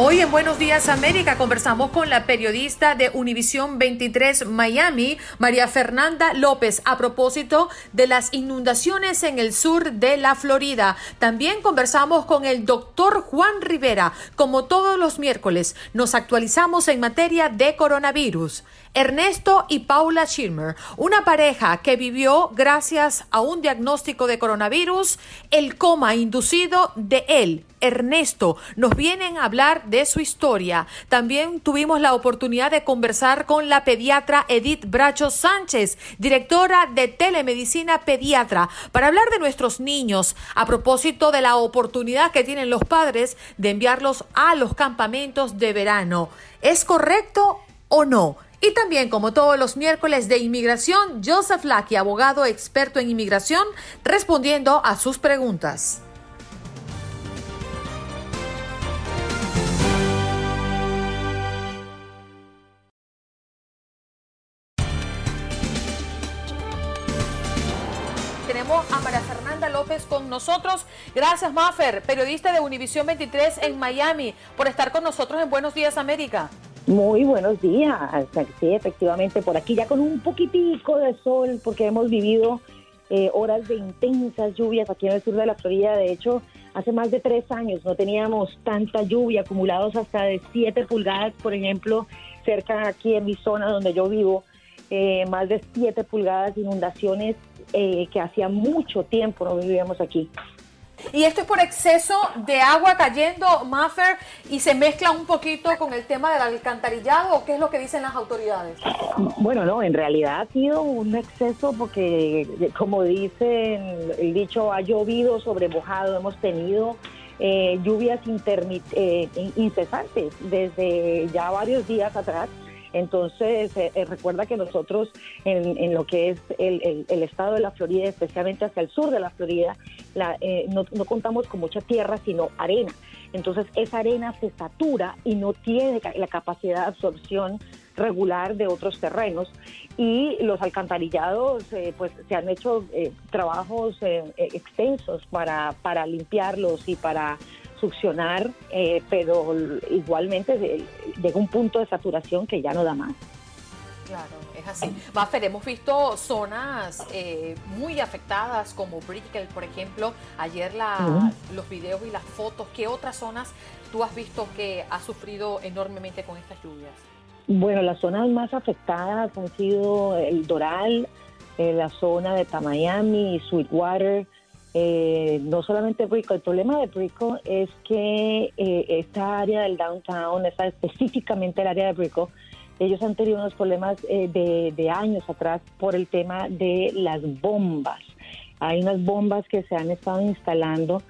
Hoy en Buenos Días América conversamos con la periodista de Univisión 23 Miami, María Fernanda López, a propósito de las inundaciones en el sur de la Florida. También conversamos con el doctor Juan Rivera. Como todos los miércoles, nos actualizamos en materia de coronavirus. Ernesto y Paula Schirmer, una pareja que vivió gracias a un diagnóstico de coronavirus, el coma inducido de él Ernesto nos vienen a hablar de su historia. También tuvimos la oportunidad de conversar con la pediatra Edith Bracho Sánchez, directora de telemedicina pediatra, para hablar de nuestros niños a propósito de la oportunidad que tienen los padres de enviarlos a los campamentos de verano. ¿Es correcto o no? Y también, como todos los miércoles de inmigración, Joseph Lackey, abogado experto en inmigración, respondiendo a sus preguntas. Nosotros. Gracias, Maffer, periodista de Univisión 23 en Miami, por estar con nosotros en Buenos Días América. Muy buenos días. Sí, efectivamente, por aquí ya con un poquitico de sol, porque hemos vivido eh, horas de intensas lluvias aquí en el sur de la Florida. De hecho, hace más de tres años no teníamos tanta lluvia, acumulados hasta de siete pulgadas, por ejemplo, cerca aquí en mi zona donde yo vivo. Eh, más de siete pulgadas, inundaciones eh, que hacía mucho tiempo no vivíamos aquí. Y esto es por exceso de agua cayendo, Maffer, y se mezcla un poquito con el tema del alcantarillado, ¿o qué es lo que dicen las autoridades? Bueno, no, en realidad ha sido un exceso porque, como dicen el dicho, ha llovido sobre mojado, hemos tenido eh, lluvias eh, incesantes desde ya varios días atrás. Entonces, eh, eh, recuerda que nosotros en, lo que es el, estado de la Florida, especialmente hacia el sur de la Florida, eh, no, contamos con mucha tierra, sino arena. Entonces, esa arena se satura y no tiene la capacidad de absorción regular de otros terrenos y los alcantarillados pues se han hecho trabajos extensos para, para limpiarlos y para succionar, eh, pero igualmente llega un punto de saturación que ya no da más. Claro, es así. Buffer, hemos visto zonas eh, muy afectadas como Brickell, por ejemplo. Ayer la, los videos y las fotos. ¿Qué otras zonas tú has visto que ha sufrido enormemente con estas lluvias? Bueno, las zonas más afectadas han sido el Doral, eh, la zona de Tamayami, Sweetwater, eh, no solamente Brico, el problema de Brico es que eh, esta área del downtown, esta, específicamente el área de Brico, ellos han tenido unos problemas eh, de, años atrás por el tema de las bombas. Hay unas bombas que se han estado instalando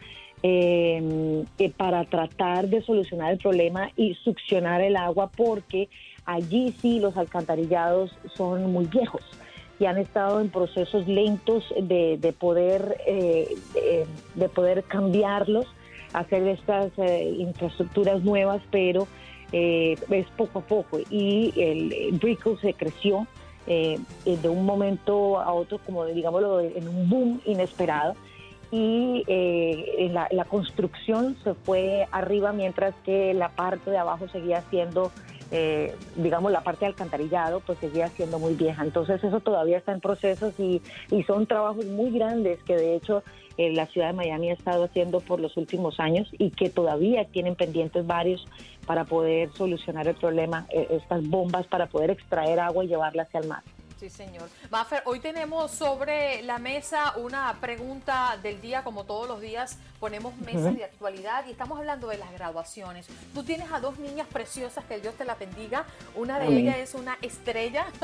para tratar de solucionar el problema y succionar el agua porque allí sí los alcantarillados son muy viejos y han estado en procesos lentos de, poder, eh, de, poder cambiarlos, hacer estas eh, infraestructuras nuevas, pero eh, es poco a poco. Y el Brickle se creció de un momento a otro, como digámoslo, en un boom inesperado. Y la, la construcción se fue arriba mientras que la parte de abajo seguía siendo eh, digamos, la parte de alcantarillado, pues seguía siendo muy vieja. Entonces eso todavía está en procesos y, y son trabajos muy grandes que de hecho eh, la ciudad de Miami ha estado haciendo por los últimos años y que todavía tienen pendientes varios para poder solucionar el problema, eh, estas bombas para poder extraer agua y llevarla hacia el mar. Sí, señor. Buffer, hoy tenemos sobre la mesa una pregunta del día, como todos los días ponemos mesas de actualidad y estamos hablando de las graduaciones. Tú tienes a dos niñas preciosas, que Dios te la bendiga. Una de ellas es una estrella.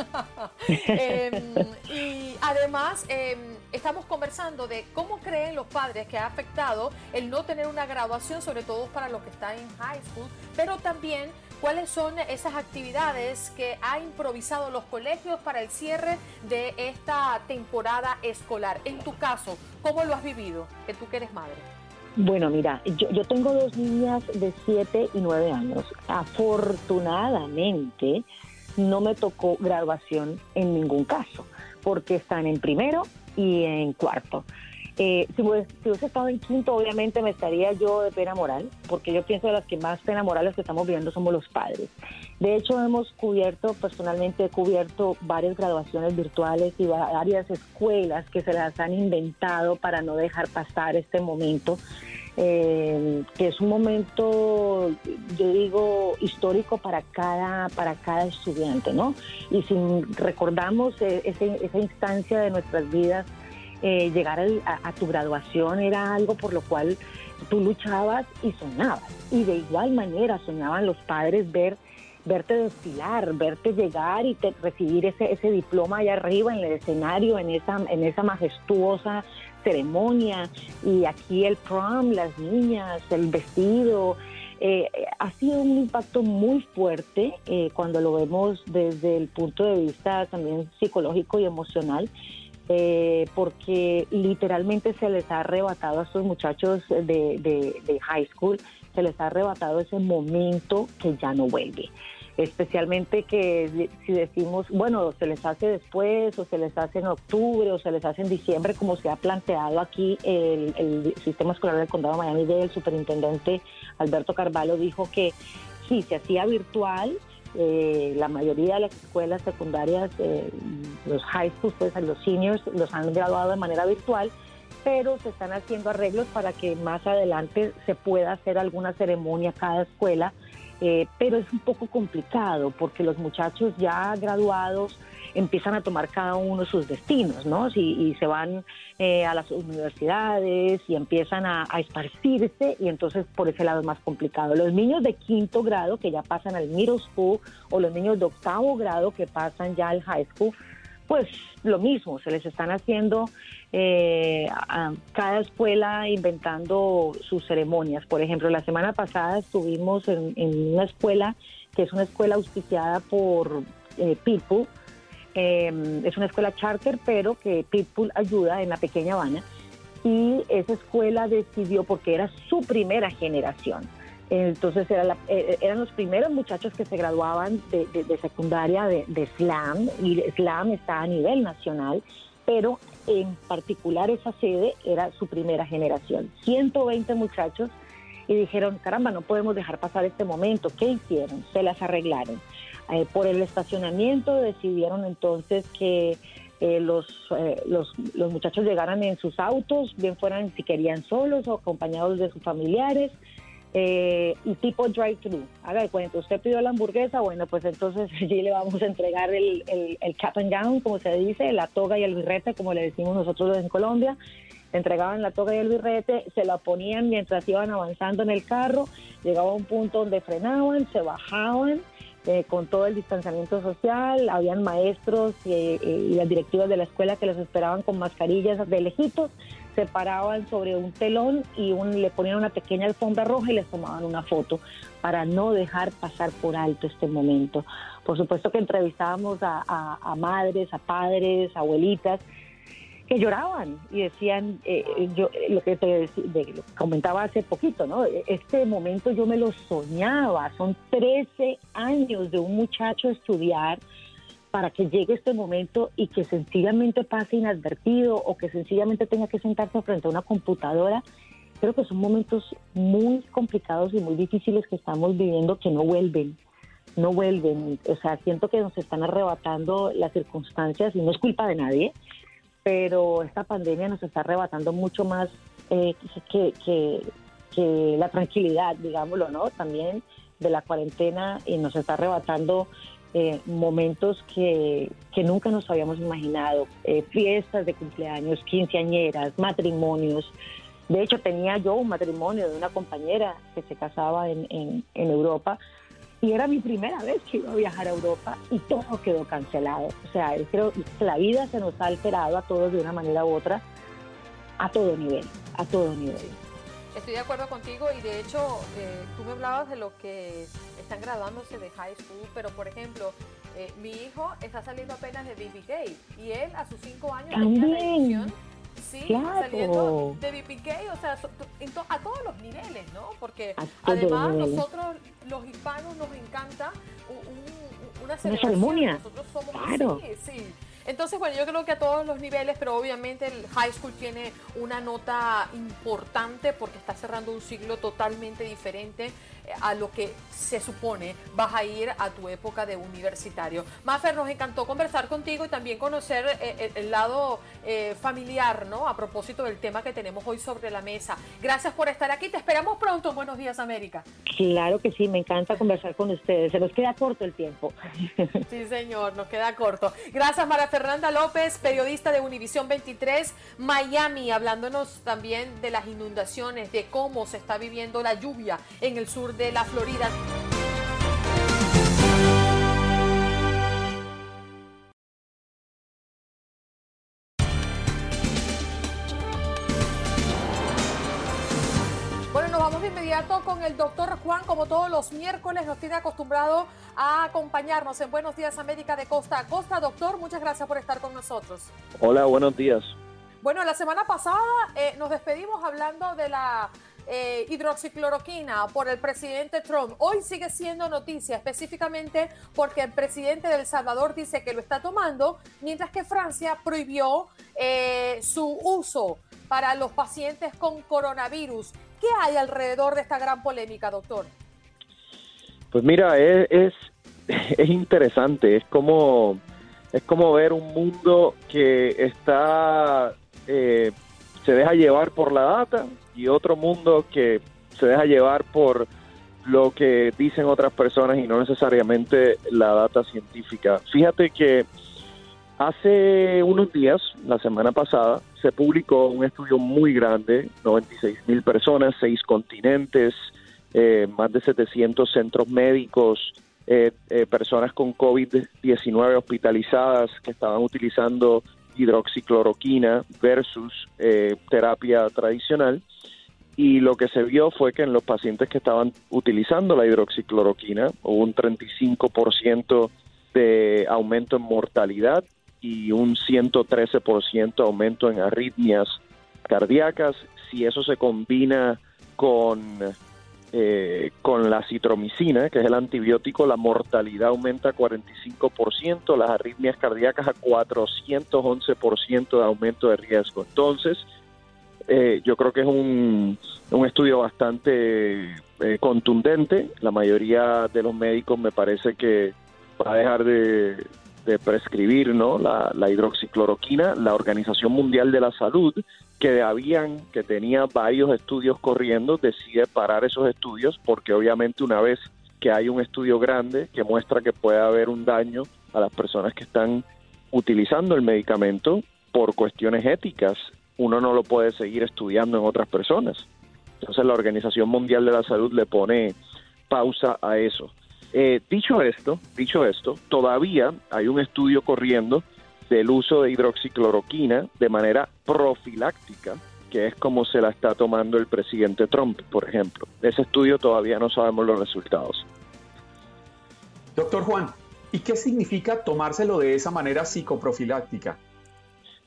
Em, y además, em, estamos conversando de cómo creen los padres que ha afectado el no tener una graduación, sobre todo para los que están en high school, pero también ¿Cuáles son esas actividades que ha improvisado los colegios para el cierre de esta temporada escolar? En tu caso, ¿cómo lo has vivido? Que tú que eres madre. Bueno, mira, yo, tengo dos niñas de 7 y 9 años. Afortunadamente, no me tocó graduación en ningún caso, porque están en primero y en cuarto. Eh, si, hubiese, estado en quinto, obviamente me estaría yo de pena moral, porque yo pienso que las que más pena morales que estamos viviendo somos los padres. De hecho, hemos cubierto, personalmente he cubierto varias graduaciones virtuales y varias escuelas que se las han inventado para no dejar pasar este momento. Eh, que es un momento, yo digo, histórico para cada, para cada estudiante, ¿no? Y si recordamos eh, esa instancia de nuestras vidas, eh, llegar a, tu graduación era algo por lo cual tú luchabas y soñabas. Y de igual manera soñaban los padres ver verte desfilar, verte llegar y recibir ese, ese diploma allá arriba en el escenario, en esa, en esa majestuosa ceremonia. Y aquí el prom, las niñas, el vestido. Eh, ha sido un impacto muy fuerte eh, cuando lo vemos desde el punto de vista también psicológico y emocional. Eh, porque literalmente se les ha arrebatado a estos muchachos de, high school, se les ha arrebatado ese momento que ya no vuelve. Especialmente que si decimos, bueno, se les hace después o se les hace en octubre o se les hace en diciembre, como se ha planteado aquí el, el sistema escolar del condado de Miami-Dade, el superintendente Alberto Carvalho dijo que sí, se hacía virtual, eh, la mayoría de las escuelas secundarias, eh, los high schools, pues los seniors, los han graduado de manera virtual, pero se están haciendo arreglos para que más adelante se pueda hacer alguna ceremonia cada escuela, eh, pero es un poco complicado porque los muchachos ya graduados empiezan a tomar cada uno sus destinos, ¿no? Y, se van eh, a las universidades y empiezan a, esparcirse y entonces por ese lado es más complicado. Los niños de quinto grado que ya pasan al middle school o los niños de octavo grado que pasan ya al high school, pues lo mismo, se les están haciendo eh, a cada escuela inventando sus ceremonias. Por ejemplo, la semana pasada estuvimos en, una escuela que es una escuela auspiciada por eh, People, Em, es una escuela charter, pero que Pitbull ayuda en la pequeña Habana. Y esa escuela decidió, porque era su primera generación, entonces era eh, eran los primeros muchachos que se graduaban de, secundaria de, de, SLAM, y SLAM está a nivel nacional, pero en particular esa sede era su primera generación. 120 muchachos y dijeron, caramba, no podemos dejar pasar este momento. ¿Qué hicieron? Se las arreglaron eh, por el estacionamiento decidieron entonces que eh, los, eh, los, muchachos llegaran en sus autos, bien fueran si querían solos o acompañados de sus familiares, y tipo drive-thru. Haga de cuenta, usted pidió la hamburguesa, bueno, pues entonces allí le vamos a entregar el, el, cap and gown, como se dice, la toga y el birrete, como le decimos nosotros en Colombia. Entregaban la toga y el birrete, se la ponían mientras iban avanzando en el carro, llegaba un punto donde frenaban, se bajaban, eh, con todo el distanciamiento social, habían maestros eh, eh, y las directivas de la escuela que los esperaban con mascarillas de lejitos, se paraban sobre un telón y un, le ponían una pequeña alfombra roja y les tomaban una foto para no dejar pasar por alto este momento. Por supuesto que entrevistábamos a madres, a padres, abuelitas, que lloraban y decían, eh, eh, yo eh, lo que te comentaba hace poquito, ¿no? Este momento yo me lo soñaba, son 13 años de un muchacho estudiar para que llegue este momento y que sencillamente pase inadvertido o que sencillamente tenga que sentarse frente a una computadora. Creo que son momentos muy complicados y muy difíciles que estamos viviendo que no vuelven, no vuelven. O sea, siento que nos están arrebatando las circunstancias y no es culpa de nadie, pero esta pandemia nos está arrebatando mucho más eh, que, la tranquilidad, digámoslo, ¿no? También de la cuarentena y nos está arrebatando eh, momentos que, nunca nos habíamos imaginado, eh, fiestas de cumpleaños, quinceañeras, matrimonios. De hecho, tenía yo un matrimonio de una compañera que se casaba en, en Europa y era mi primera vez que iba a viajar a Europa y todo quedó cancelado. O sea, creo que la vida se nos ha alterado a todos de una manera u otra, a todo nivel, a todo nivel. Estoy de acuerdo contigo y de hecho eh, tú me hablabas de lo que están graduándose de high school, pero por ejemplo, eh, mi hijo está saliendo apenas de BB y él a sus cinco años tenía la edición Sí, saliendo de BPK, o sea, a todos los niveles, ¿no? Porque además nosotros, los hispanos, nos encanta una, ceremonia. Nosotros somos claro. sí, sí. Entonces, bueno, yo creo que a todos los niveles, pero obviamente el high school tiene una nota importante porque está cerrando un siglo totalmente diferente a lo que se supone vas a ir a tu época de universitario. Mafer, nos encantó conversar contigo y también conocer eh, el, lado eh, familiar, ¿no? A propósito del tema que tenemos hoy sobre la mesa. Gracias por estar aquí. Te esperamos pronto. Buenos días, América. Claro que sí, me encanta conversar con ustedes. Se nos queda corto el tiempo. Sí, señor, nos queda corto. Gracias, María Fernanda López, periodista de Univisión 23, Miami, hablándonos también de las inundaciones, de cómo se está viviendo la lluvia en el sur de la Florida. Bueno, nos vamos de inmediato con el doctor Juan, como todos los miércoles nos tiene acostumbrado a acompañarnos en Buenos Días América de Costa a Costa. Doctor, muchas gracias por estar con nosotros. Hola, buenos días. Bueno, la semana pasada eh, nos despedimos hablando de la eh, hidroxicloroquina por el presidente Trump. Hoy sigue siendo noticia, específicamente porque el presidente de El Salvador dice que lo está tomando, mientras que Francia prohibió eh, su uso para los pacientes con coronavirus. ¿Qué hay alrededor de esta gran polémica, doctor? Pues mira, es, es, interesante, es como, es como ver un mundo que está, eh, se deja llevar por la data, y otro mundo que se deja llevar por lo que dicen otras personas y no necesariamente la data científica. Fíjate que hace unos días, la semana pasada, se publicó un estudio muy grande, 96 mil personas, seis continentes, eh, más de 700 centros médicos, eh, eh, personas con COVID-19 hospitalizadas que estaban utilizando hidroxicloroquina versus terapia tradicional y lo que se vio fue que en los pacientes que estaban utilizando la hidroxicloroquina hubo un 35% de aumento en mortalidad y un 113% aumento en arritmias cardíacas. Si eso se combina con, eh, con la citromicina, que es el antibiótico, la mortalidad aumenta 45%, las arritmias cardíacas a 411% de aumento de riesgo. Entonces, eh, yo creo que es un, un estudio bastante eh, contundente. La mayoría de los médicos me parece que va a dejar de, prescribir ¿no? la, la, hidroxicloroquina. La Organización Mundial de la Salud, que habían, que tenía varios estudios corriendo, decide parar esos estudios porque obviamente una vez que hay un estudio grande que muestra que puede haber un daño a las personas que están utilizando el medicamento por cuestiones éticas uno no lo puede seguir estudiando en otras personas. Entonces la Organización Mundial de la Salud le pone pausa a eso. Eh, dicho esto, dicho esto, todavía hay un estudio corriendo del uso de hidroxicloroquina de manera profiláctica, que es como se la está tomando el presidente Trump, por ejemplo. ese estudio todavía no sabemos los resultados. Doctor Juan, ¿y qué significa tomárselo de esa manera psicoprofiláctica?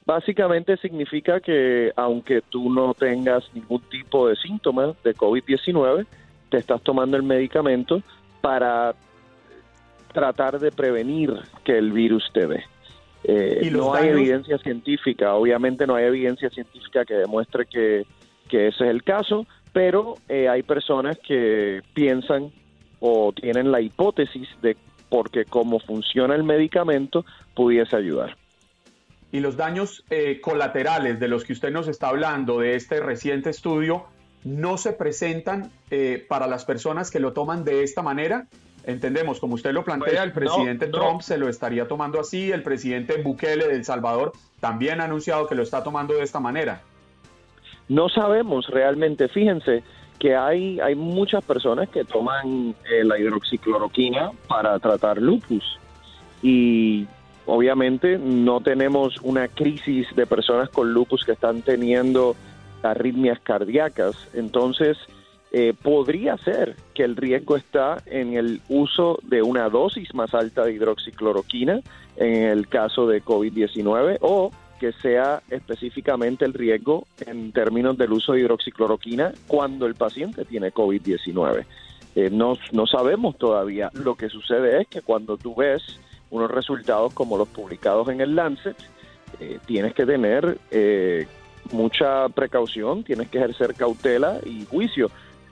Básicamente significa que aunque tú no tengas ningún tipo de síntomas de COVID-19, te estás tomando el medicamento para tratar de prevenir que el virus te dé. Eh, no hay evidencia científica, obviamente no hay evidencia científica que demuestre que, ese es el caso, pero eh, hay personas que piensan o tienen la hipótesis de porque cómo funciona el medicamento pudiese ayudar y los daños eh, colaterales de los que usted nos está hablando de este reciente estudio no se presentan eh, para las personas que lo toman de esta manera. Entendemos, como usted lo plantea, el presidente Trump se lo estaría tomando así, el presidente Bukele de El Salvador también ha anunciado que lo está tomando de esta manera. No sabemos realmente, fíjense que hay, hay muchas personas que toman eh, la hidroxicloroquina para tratar lupus y Obviamente no tenemos una crisis de personas con lupus que están teniendo arritmias cardíacas, entonces eh, podría ser que el riesgo está en el uso de una dosis más alta de hidroxicloroquina en el caso de COVID-19 o que sea específicamente el riesgo en términos del uso de hidroxicloroquina cuando el paciente tiene COVID-19. Eh, no, no sabemos todavía. Lo que sucede es que cuando tú ves unos resultados como los publicados en el Lancet, eh, tienes que tener eh, mucha precaución, tienes que ejercer cautela y juicio.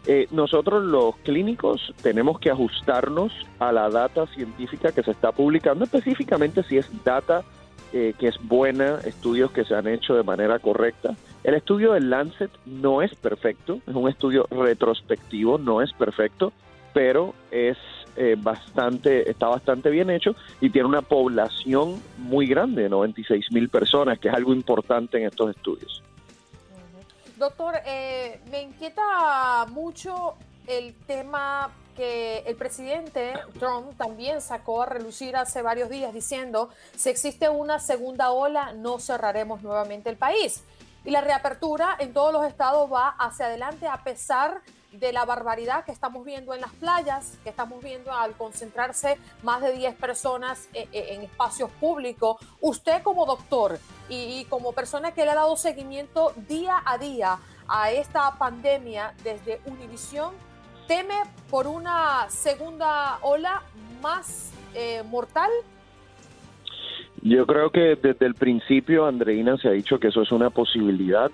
Eh, nosotros los clínicos tenemos que ajustarnos a la data científica que se está publicando, específicamente si es data que es buena, estudios que se han hecho de manera correcta. El estudio del Lancet no es perfecto, es un estudio retrospectivo, no es perfecto, pero es eh, bastante, está bastante bien hecho y tiene una población muy grande, 96 mil personas, que es algo importante en estos estudios. Doctor, eh, me inquieta mucho el tema que el presidente Trump también sacó a relucir hace varios días diciendo, si existe una segunda ola, no cerraremos nuevamente el país. Y la reapertura en todos los estados va hacia adelante a pesar de la barbaridad que estamos viendo en las playas, que estamos viendo al concentrarse más de 10 personas eh, eh, en, espacios públicos. Usted como doctor y, como persona que le ha dado seguimiento día a día a esta pandemia desde Univisión, ¿teme por una segunda ola más eh, mortal? Yo creo que desde el principio, Andreina, se ha dicho que eso es una posibilidad.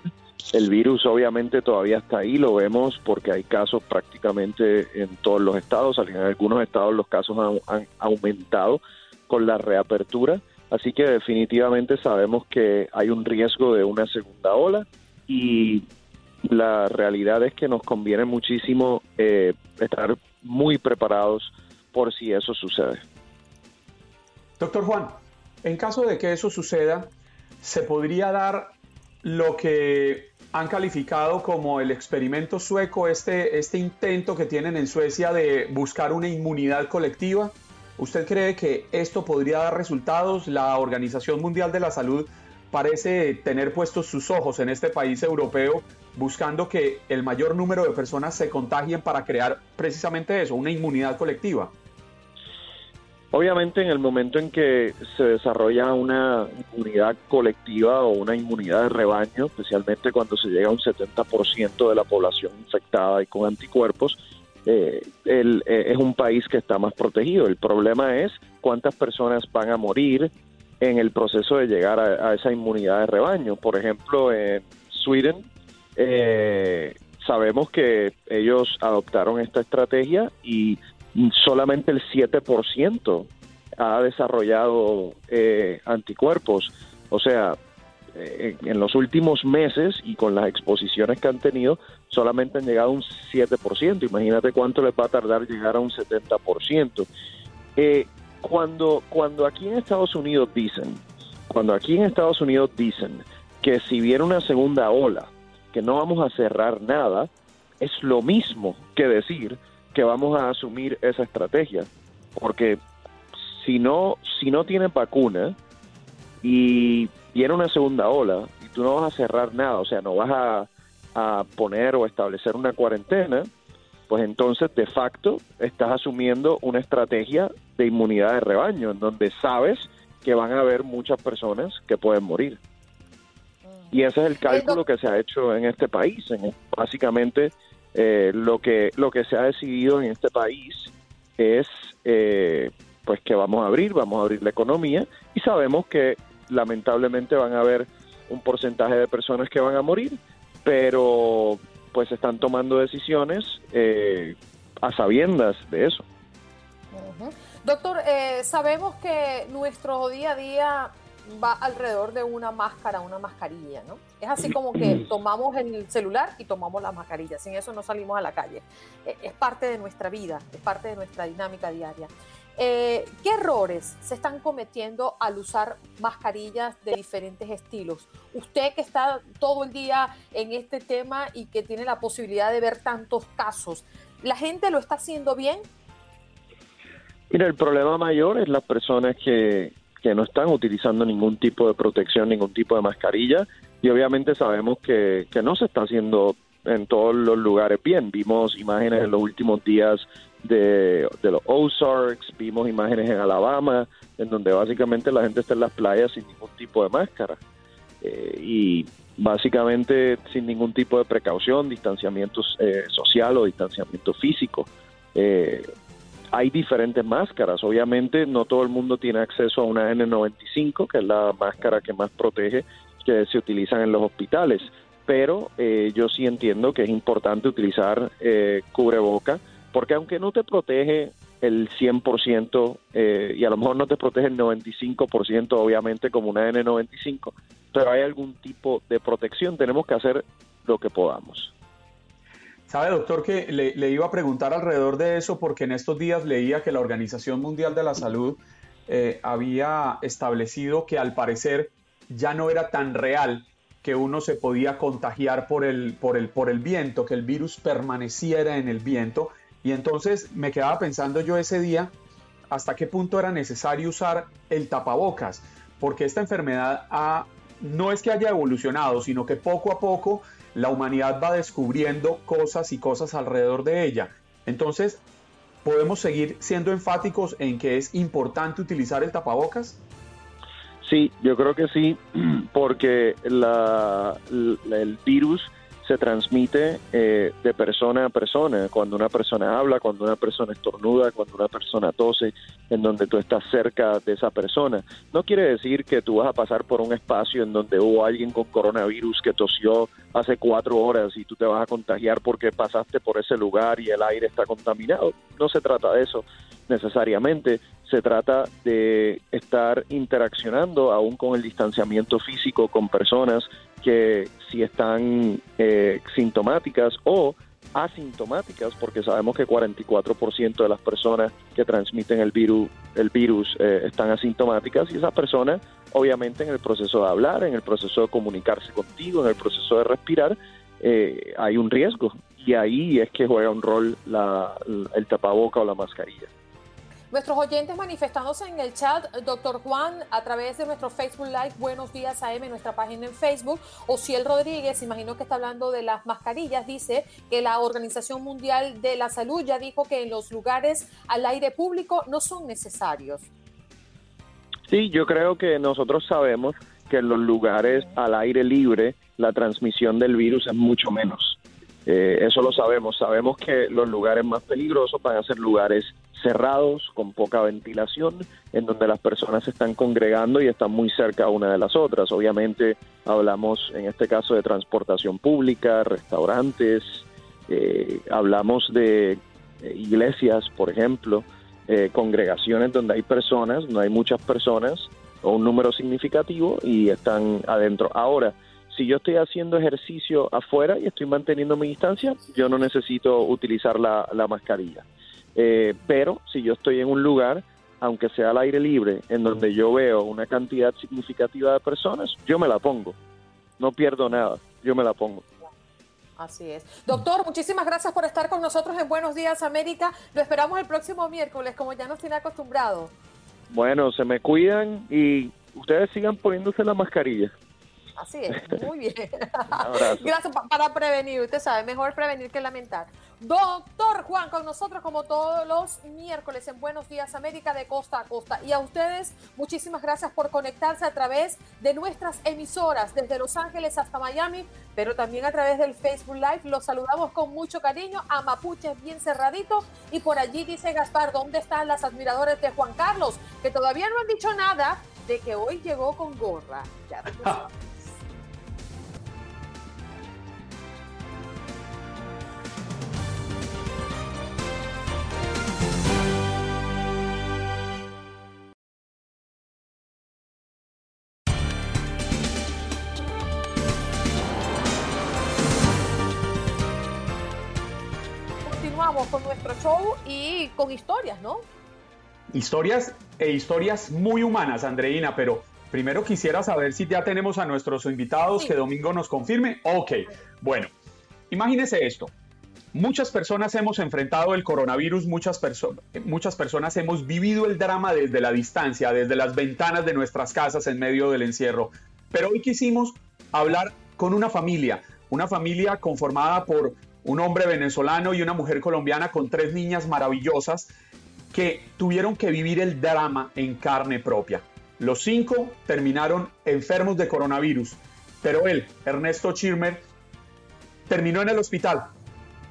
El virus obviamente todavía está ahí, lo vemos porque hay casos prácticamente en todos los estados, en algunos estados los casos han, aumentado con la reapertura, así que definitivamente sabemos que hay un riesgo de una segunda ola y la realidad es que nos conviene muchísimo eh, estar muy preparados por si eso sucede. Doctor Juan, en caso de que eso suceda, ¿se podría dar lo que han calificado como el experimento sueco, este, este intento que tienen en Suecia de buscar una inmunidad colectiva. ¿Usted cree que esto podría dar resultados? La Organización Mundial de la Salud parece tener puestos sus ojos en este país europeo buscando que el mayor número de personas se contagien para crear precisamente eso, una inmunidad colectiva. Obviamente en el momento en que se desarrolla una inmunidad colectiva o una inmunidad de rebaño, especialmente cuando se llega a un 70% de la población infectada y con anticuerpos, eh, eh, es un país que está más protegido. El problema es cuántas personas van a morir en el proceso de llegar a, esa inmunidad de rebaño. Por ejemplo, en Sweden eh, sabemos que ellos adoptaron esta estrategia y solamente el 7% ha desarrollado eh, anticuerpos. O sea, eh, en los últimos meses y con las exposiciones que han tenido, solamente han llegado a un 7%. Imagínate cuánto les va a tardar llegar a un 70%. Eh, cuando, cuando aquí en Estados Unidos dicen, cuando aquí en Estados Unidos dicen que si viene una segunda ola, que no vamos a cerrar nada, es lo mismo que decir que vamos a asumir esa estrategia, porque si no, si no tienes vacuna y viene una segunda ola y tú no vas a cerrar nada, o sea, no vas a, a poner o establecer una cuarentena, pues entonces de facto estás asumiendo una estrategia de inmunidad de rebaño, en donde sabes que van a haber muchas personas que pueden morir. Y ese es el cálculo que se ha hecho en este país. En, básicamente, eh, lo que lo que se ha decidido en este país es eh, pues que vamos a abrir, vamos a abrir la economía y sabemos que lamentablemente van a haber un porcentaje de personas que van a morir, pero pues están tomando decisiones eh, a sabiendas de eso. Doctor, sabemos que nuestro día a día va alrededor de una máscara, una mascarilla, ¿no? Es así como que tomamos el celular y tomamos la mascarilla, sin eso no salimos a la calle. E, es parte de nuestra vida, es parte de nuestra dinámica diaria. Eh, ¿Qué errores se están cometiendo al usar mascarillas de diferentes estilos? Usted que está todo el día en este tema y que tiene la posibilidad de ver tantos casos, ¿la gente lo está haciendo bien? Mira, el problema mayor es las personas que, que no están utilizando ningún tipo de protección, ningún tipo de mascarilla y obviamente sabemos que, no se está haciendo en todos los lugares bien. Vimos imágenes en los últimos días de, los Ozarks, vimos imágenes en Alabama, en donde básicamente la gente está en las playas sin ningún tipo de máscara. Eh, y básicamente sin ningún tipo de precaución, distanciamiento eh, social o distanciamiento físico. Eh, hay diferentes máscaras. Obviamente no todo el mundo tiene acceso a una N95, que es la máscara que más protege, que se utilizan en los hospitales. Pero eh, yo sí entiendo que es importante utilizar eh, cubreboca, porque aunque no te protege el 100% eh, y a lo mejor no te protege el 95%, obviamente como una N95, pero hay algún tipo de protección. Tenemos que hacer lo que podamos. Sabe, doctor, que le, iba a preguntar alrededor de eso porque en estos días leía que la Organización Mundial de la Salud eh, había establecido que al parecer ya no era tan real que uno se podía contagiar por el, por el, por el viento, que el virus permaneciera en el viento. Y entonces me quedaba pensando yo ese día hasta qué punto era necesario usar el tapabocas, porque esta enfermedad no es que haya evolucionado, sino que poco a poco la humanidad va descubriendo cosas y cosas alrededor de ella. Entonces, ¿podemos seguir siendo enfáticos en que es importante utilizar el tapabocas? Sí, yo creo que sí, porque el virus se transmite eh, de persona a persona, cuando una persona habla, cuando una persona estornuda, cuando una persona tose, en donde tú estás cerca de esa persona. No quiere decir que tú vas a pasar por un espacio en donde hubo alguien con coronavirus que tosió hace cuatro horas y tú te vas a contagiar porque pasaste por ese lugar y el aire está contaminado. No se trata de eso necesariamente, se trata de estar interaccionando aún con el distanciamiento físico con personas que si están eh, sintomáticas o asintomáticas, porque sabemos que 44% de las personas que transmiten el virus, el virus eh, están asintomáticas y esas personas, obviamente, en el proceso de hablar, en el proceso de comunicarse contigo, en el proceso de respirar, eh, hay un riesgo y ahí es que juega un rol la, el tapaboca o la mascarilla. Nuestros oyentes manifestándose en el chat, doctor Juan, a través de nuestro Facebook Live, Buenos Días AM, nuestra página en Facebook, Ociel Rodríguez, imagino que está hablando de las mascarillas, dice que la Organización Mundial de la Salud ya dijo que en los lugares al aire público no son necesarios. Sí, yo creo que nosotros sabemos que en los lugares al aire libre la transmisión del virus es mucho menos. Eh, eso lo sabemos. Sabemos que los lugares más peligrosos van a ser lugares cerrados, con poca ventilación, en donde las personas se están congregando y están muy cerca una de las otras. Obviamente hablamos en este caso de transportación pública, restaurantes, eh, hablamos de iglesias, por ejemplo, eh, congregaciones donde hay personas, no hay muchas personas o un número significativo y están adentro. Ahora, si yo estoy haciendo ejercicio afuera y estoy manteniendo mi distancia, yo no necesito utilizar la mascarilla. Eh, pero si yo estoy en un lugar, aunque sea al aire libre, en donde yo veo una cantidad significativa de personas, yo me la pongo. No pierdo nada, yo me la pongo. Así es. Doctor, muchísimas gracias por estar con nosotros en Buenos Días América. Lo esperamos el próximo miércoles, como ya nos tiene acostumbrado. Bueno, se me cuidan y ustedes sigan poniéndose la mascarilla. Así es, muy bien. Gracias para prevenir, usted sabe, mejor prevenir que lamentar. Doctor Juan, con nosotros como todos los miércoles en Buenos Días América de costa a costa. Y a ustedes, muchísimas gracias por conectarse a través de nuestras emisoras, desde Los Ángeles hasta Miami, pero también a través del Facebook Live. Los saludamos con mucho cariño a Mapuche bien cerradito. Y por allí dice Gaspar, ¿dónde están las admiradores de Juan Carlos? Que todavía no han dicho nada de que hoy llegó con gorra. Ya show y con historias, ¿no? Historias e historias muy humanas, Andreina, pero primero quisiera saber si ya tenemos a nuestros invitados que Domingo nos confirme. Ok, bueno, imagínese esto. Muchas personas hemos enfrentado el coronavirus, muchas, muchas personas hemos vivido el drama desde la distancia, desde las ventanas de nuestras casas en medio del encierro. Pero hoy quisimos hablar con una familia, una familia conformada por un hombre venezolano y una mujer colombiana con tres niñas maravillosas que tuvieron que vivir el drama en carne propia. Los cinco terminaron enfermos de coronavirus, pero él, Ernesto Chirmer, terminó en el hospital.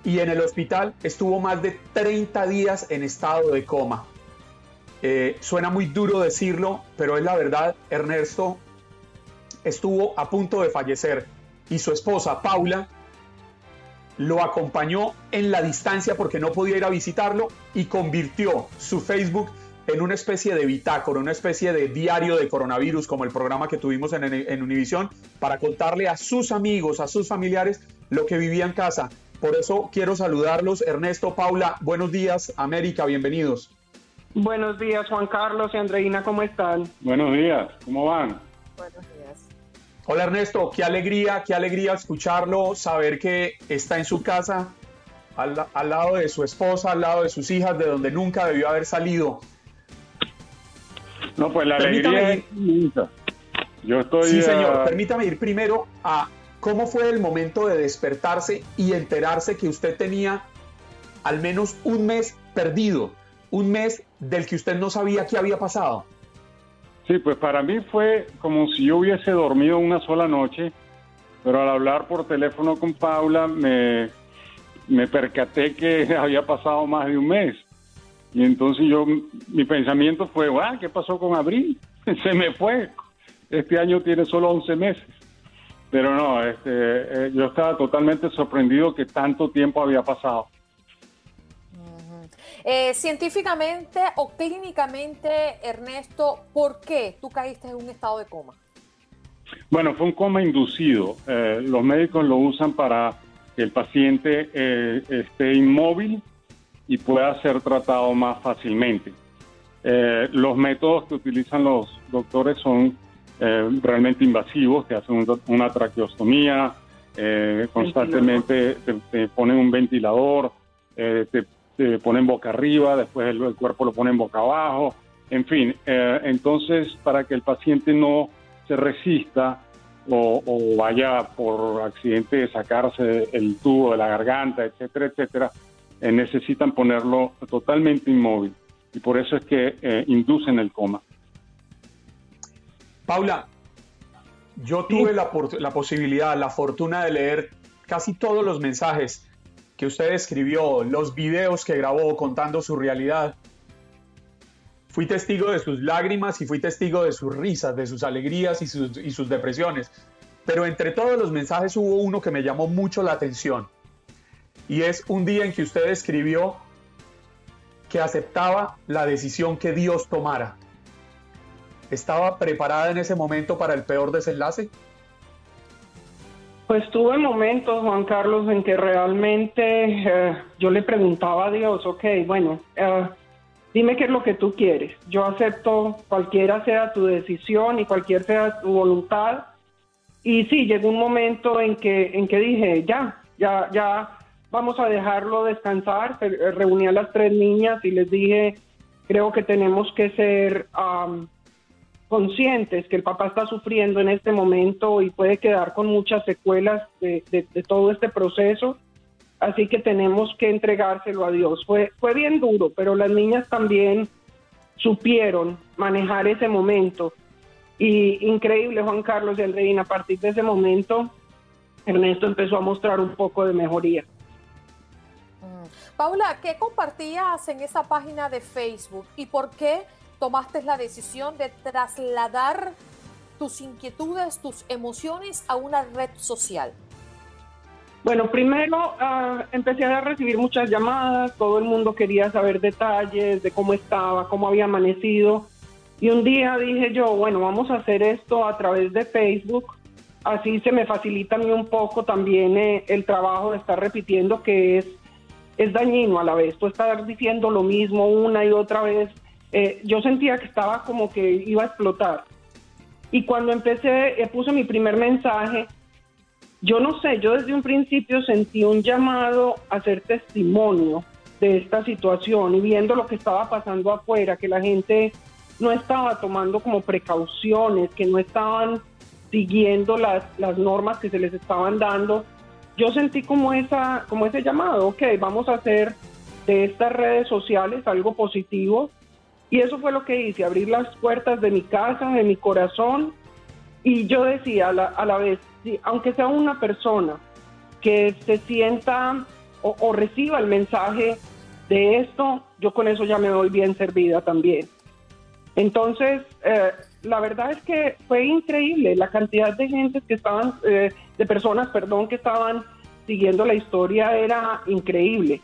y en el hospital estuvo más de 30 días en estado de coma. Eh, suena muy duro decirlo, pero es la verdad, Ernesto estuvo a punto de fallecer y su esposa Paula lo acompañó en la distancia porque no podía ir a visitarlo y convirtió su Facebook en una especie de bitácora, una especie de diario de coronavirus, como el programa que tuvimos en, en Univisión, para contarle a sus amigos, a sus familiares, lo que vivía en casa. Por eso quiero saludarlos. Ernesto, Paula, buenos días. América, bienvenidos. Buenos días, Juan Carlos y Andreina, ¿cómo están? Buenos días, ¿cómo van? Buenos días. Hola Ernesto, qué alegría, qué alegría escucharlo, saber que está en su casa, al, lado de su esposa, al lado de sus hijas, de donde nunca debió haber salido. No, pues la alegría es Yo estoy... Sí, señor, permítame ir primero a ¿Cómo fue el momento de despertarse y enterarse que usted tenía al menos un mes perdido, un mes del que usted no sabía qué había pasado? Sí, pues para mí fue como si yo hubiese dormido una sola noche, pero al hablar por teléfono con Paula me, me percaté que había pasado más de un mes. Y entonces yo, mi pensamiento fue, ah, ¿qué pasó con abril? Se me fue. Este año tiene solo 11 meses. Pero no, este, eh, yo estaba totalmente sorprendido que tanto tiempo había pasado. Eh, científicamente o clínicamente, Ernesto, ¿por qué tú caíste en un estado de coma? Bueno, fue un coma inducido. Eh, los médicos lo usan para que el paciente esté inmóvil y pueda ser tratado más fácilmente. los métodos que utilizan los doctores son eh, realmente invasivos, te hacen una traqueostomía, eh, constantemente te, ponen un ventilador, eh, ponen boca arriba, después el, cuerpo lo ponen boca abajo, en fin, entonces para que el paciente no se resista o, o, vaya por accidente de sacarse el tubo de la garganta, etcétera, etcétera, necesitan ponerlo totalmente inmóvil y por eso es que inducen el coma. Paula, yo tuve la, posibilidad, la fortuna de leer casi todos los mensajes que usted escribió, los videos que grabó contando su realidad. Fui testigo de sus lágrimas y fui testigo de sus risas, de sus alegrías y sus, depresiones. Pero entre todos los mensajes hubo uno que me llamó mucho la atención. Y es un día en que usted escribió que aceptaba la decisión que Dios tomara estaba preparada en ese momento para el peor desenlace? Pues tuve momentos, Juan Carlos, en que realmente eh, yo le preguntaba a Dios, ok, bueno, eh, dime qué es lo que tú quieres. Yo acepto cualquiera sea tu decisión y cualquier sea tu voluntad. Y sí, llegó un momento en que, en que dije, ya, ya, ya vamos a dejarlo descansar. Reuní a las tres niñas y les dije, creo que tenemos que ser conscientes que el papá está sufriendo en este momento y puede quedar con muchas secuelas de, todo este proceso. Así que tenemos que entregárselo a Dios. Fue, fue bien duro, pero las niñas también supieron manejar ese momento. Y increíble, Juan Carlos y Andreina, a partir de ese momento, Ernesto empezó a mostrar un poco de mejoría. Mm. Paula, ¿qué compartías en esa página de Facebook y por qué tomaste la decisión de trasladar tus inquietudes, tus emociones a una red social? Bueno, primero ah, empecé a recibir muchas llamadas, todo el mundo quería saber detalles de cómo estaba, cómo había amanecido. Y un día dije yo, bueno, vamos a hacer esto a través de Facebook, así se me facilita a mí un poco también eh, el trabajo de estar repitiendo que es, es dañino a la vez, tú estar diciendo lo mismo una y otra vez eh, yo sentía que estaba como que iba a explotar. Y cuando empecé, eh, puse mi primer mensaje, yo no sé, yo desde un principio sentí un llamado a ser testimonio de esta situación y viendo lo que estaba pasando afuera, que la gente no estaba tomando como precauciones, que no estaban siguiendo las, las normas que se les estaban dando, yo sentí como, esa, como ese llamado, ok, vamos a hacer de estas redes sociales algo positivo, y eso fue lo que hice, abrir las puertas de mi casa, de mi corazón. Y yo decía a la, vez, aunque sea una persona que se sienta o, reciba el mensaje de esto, yo con eso ya me doy bien servida también. Entonces, eh, la verdad es que fue increíble la cantidad de gente que estaban, eh, de personas, perdón, que estaban siguiendo la historia era increíble.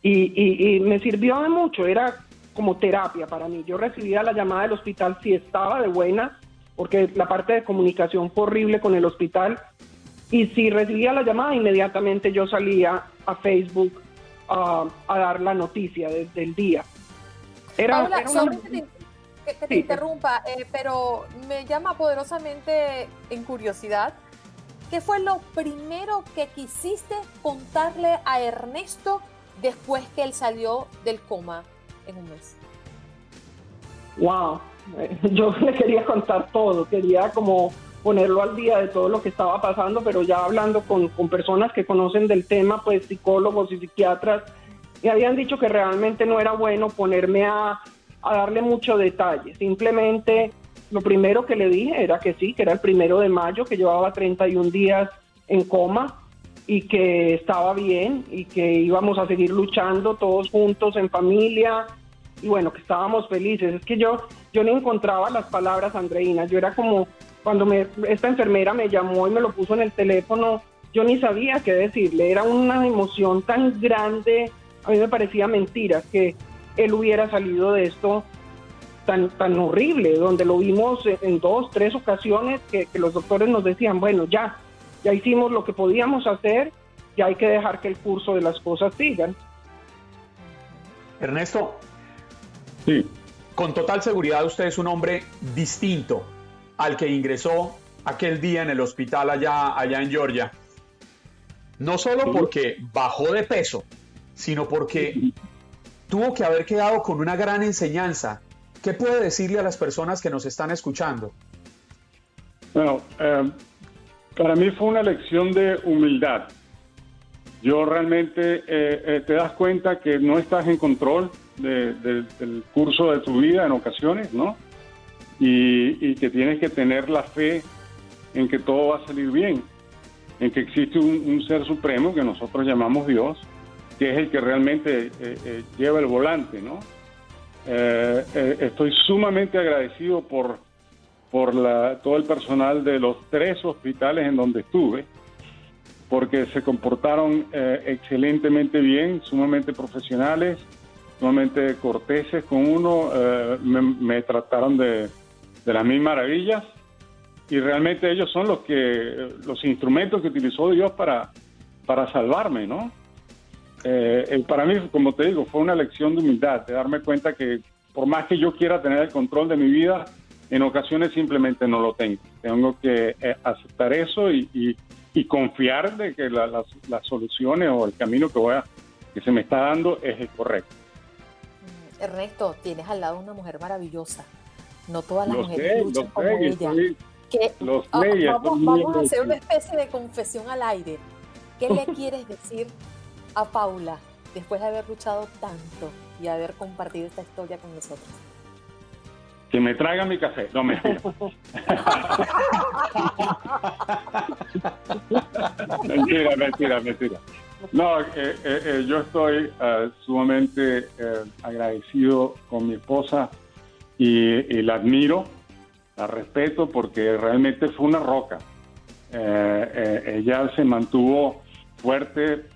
Y, y, me sirvió de mucho, era como terapia para mí. Yo recibía la llamada del hospital si estaba de buena, porque la parte de comunicación fue horrible con el hospital. Y si recibía la llamada, inmediatamente yo salía a Facebook a dar la noticia desde el día. Era, que, te interrumpa, eh, pero me llama poderosamente en curiosidad. ¿Qué fue lo primero que quisiste contarle a Ernesto después que él salió del coma en un mes? Wow, yo le quería contar todo, quería como ponerlo al día de todo lo que estaba pasando, pero ya hablando con, con personas que conocen del tema, pues psicólogos y psiquiatras, me habían dicho que realmente no era bueno ponerme a a darle mucho detalle. Simplemente lo primero que le dije era que sí, que era el primero de mayo, que llevaba 31 días en coma y que estaba bien y que íbamos a seguir luchando todos juntos en familia y bueno, que estábamos felices. Es que yo, yo no encontraba las palabras, Andreina. Yo era como cuando me, esta enfermera me llamó y me lo puso en el teléfono, yo ni sabía qué decirle. Era una emoción tan grande, a mí me parecía mentira que él hubiera salido de esto tan, tan horrible, donde lo vimos en dos, tres ocasiones que, los doctores nos decían, bueno, ya, ya hicimos lo que podíamos hacer, y hay que dejar que el curso de las cosas sigan. Ernesto, sí. con total seguridad usted es un hombre distinto al que ingresó aquel día en el hospital allá, allá en Georgia. No solo porque bajó de peso, sino porque tuvo que haber quedado con una gran enseñanza. ¿Qué puede decirle a las personas que nos están escuchando? Bueno, eh, para mí fue una lección de humildad. Yo realmente eh, eh, te das cuenta que no estás en control del curso de tu vida en ocasiones, ¿no? Y, que tienes que tener la fe en que todo va a salir bien, en que existe un ser supremo que nosotros llamamos Dios, que es el que realmente eh, eh, lleva el volante, ¿no? Eh, estoy sumamente agradecido por, por la, todo el personal de los tres hospitales en donde estuve, porque se comportaron excelentemente bien, sumamente profesionales, sumamente corteses con uno, me, trataron de, de las mil maravillas y realmente ellos son los que los instrumentos que utilizó Dios para, para salvarme, ¿no? Eh, para mí, como te digo, fue una lección de humildad, de darme cuenta que por más que yo quiera tener el control de mi vida, en ocasiones simplemente no lo tengo. Tengo que eh, aceptar eso y, confiar de que las soluciones o el camino que, voy a, que se me está dando es el correcto. Mm, Ernesto, tienes al lado una mujer maravillosa. No todas las mujeres luchan como ella. los ah, vamos, vamos a hacer una especie de confesión al aire. ¿Qué le quieres decir a Paula después de haber luchado tanto y haber compartido esta historia con nosotros? Que me traiga mi café. No, me mentira, mentira, mentira. No, eh, eh, eh, yo estoy sumamente agradecido con mi esposa y, la admiro, la respeto porque realmente fue una roca. ella se mantuvo fuerte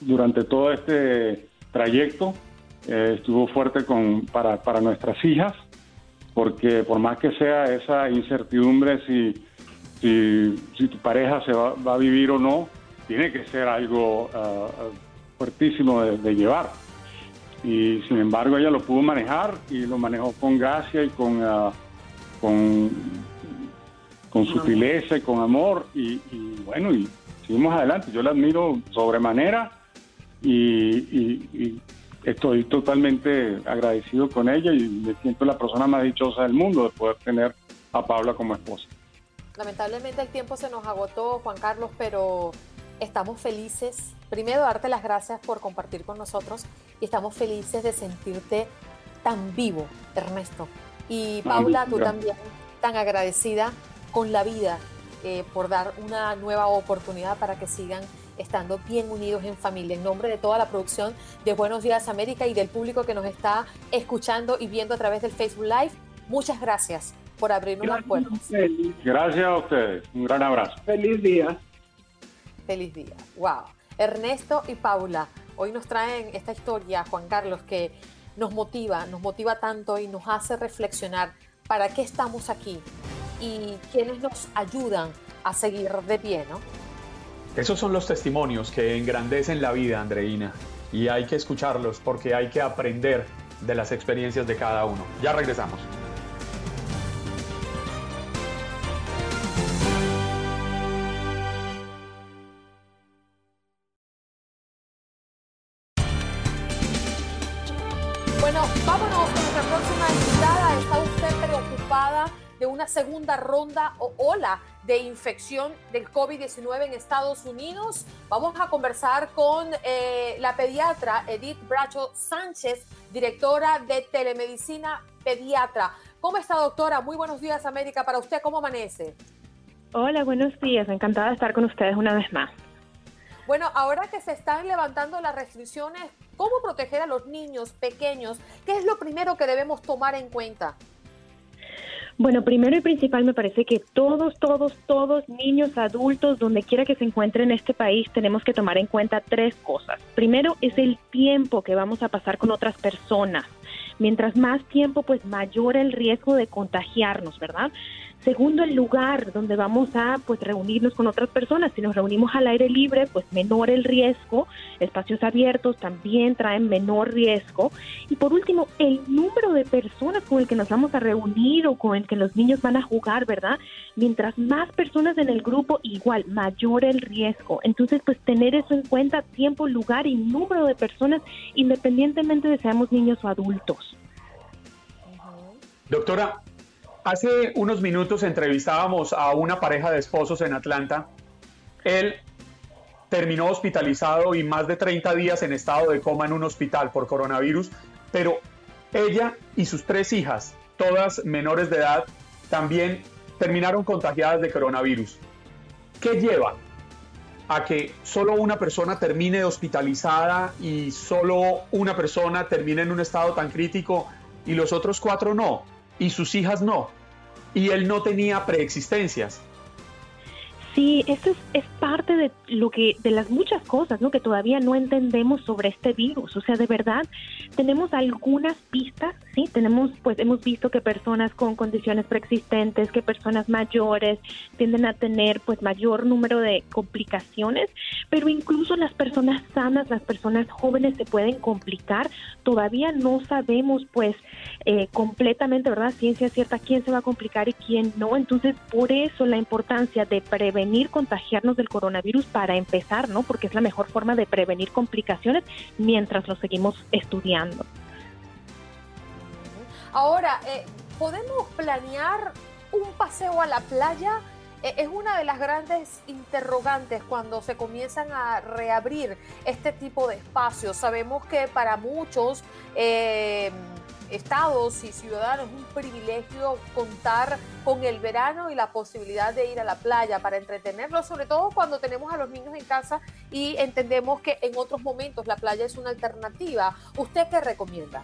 durante todo este trayecto. Eh, estuvo fuerte con, para, para, nuestras hijas, porque por más que sea esa incertidumbre si, si, tu pareja se va, a vivir o no, tiene que ser algo ah, fuertísimo de, llevar. Y sin embargo ella lo pudo manejar y lo manejó con gracia y con, uh, con, con sutileza y con amor. Y, y bueno, y seguimos adelante. Yo la admiro sobremanera y, estoy totalmente agradecido con ella y me siento la persona más dichosa del mundo de poder tener a Paula como esposa. Lamentablemente el tiempo se nos agotó, Juan Carlos, pero estamos felices. Primero, darte las gracias por compartir con nosotros y estamos felices de sentirte tan vivo, Ernesto. Y Paula, tú también tan agradecida con la vida eh, por dar una nueva oportunidad para que sigan estando bien unidos en familia. En nombre de toda la producción de Buenos Días América y del público que nos está escuchando y viendo a través del Facebook Live, muchas gracias por abrirnos las puertas. Gracias a ustedes. Un gran abrazo. Feliz día. Feliz día. Wow. Ernesto y Paula, hoy nos traen esta historia, Juan Carlos, que nos motiva, nos motiva tanto y nos hace reflexionar para qué estamos aquí y quiénes nos ayudan a seguir de pie, ¿no? Esos son los testimonios que engrandecen la vida, Andreina, y hay que escucharlos porque hay que aprender de las experiencias de cada uno. Ya regresamos. Bueno, vámonos con nuestra próxima invitada. ¿Está usted preocupada de una segunda ronda o ola de infección del COVID-19 en Estados Unidos? Vamos a conversar con eh, la pediatra Edith Bracho Sánchez, directora de telemedicina pediatra. ¿Cómo está, doctora? Muy buenos días, América. Para usted, ¿cómo amanece? Hola, buenos días. Encantada de estar con ustedes una vez más. Bueno, ahora que se están levantando las restricciones, ¿cómo proteger a los niños pequeños? ¿Qué es lo primero que debemos tomar en cuenta? Bueno, primero y principal me parece que todos, todos, todos, niños, adultos, donde quiera que se encuentren en este país, tenemos que tomar en cuenta tres cosas. Primero es el tiempo que vamos a pasar con otras personas. Mientras más tiempo, pues mayor el riesgo de contagiarnos, ¿verdad? Segundo, el lugar donde vamos a pues reunirnos con otras personas. Si nos reunimos al aire libre, pues menor el riesgo. Espacios abiertos también traen menor riesgo. Y por último, el número de personas con el que nos vamos a reunir o con el que los niños van a jugar, ¿verdad? Mientras más personas en el grupo, igual, mayor el riesgo. Entonces, pues tener eso en cuenta, tiempo, lugar y número de personas, independientemente de seamos niños o adultos. Doctora, Hace unos minutos entrevistábamos a una pareja de esposos en Atlanta. Él terminó hospitalizado y más de 30 días en estado de coma en un hospital por coronavirus, pero ella y sus tres hijas, todas menores de edad, también terminaron contagiadas de coronavirus. ¿Qué lleva a que solo una persona termine hospitalizada y solo una persona termine en un estado tan crítico y los otros cuatro no? Y sus hijas no. Y él no tenía preexistencias. Sí, eso es, es, parte de lo que, de las muchas cosas, ¿no? Que todavía no entendemos sobre este virus. O sea, de verdad, tenemos algunas pistas, sí, tenemos, pues, hemos visto que personas con condiciones preexistentes, que personas mayores tienden a tener, pues, mayor número de complicaciones, pero incluso las personas sanas, las personas jóvenes se pueden complicar. Todavía no sabemos, pues, eh, completamente, ¿verdad? Ciencia cierta quién se va a complicar y quién no. Entonces, por eso la importancia de prevenir contagiarnos del coronavirus para empezar, ¿no? Porque es la mejor forma de prevenir complicaciones mientras lo seguimos estudiando. Ahora, eh, ¿podemos planear un paseo a la playa? Eh, es una de las grandes interrogantes cuando se comienzan a reabrir este tipo de espacios. Sabemos que para muchos eh, estados y ciudadanos un privilegio contar con el verano y la posibilidad de ir a la playa para entretenerlos, sobre todo cuando tenemos a los niños en casa y entendemos que en otros momentos la playa es una alternativa. ¿Usted qué recomienda?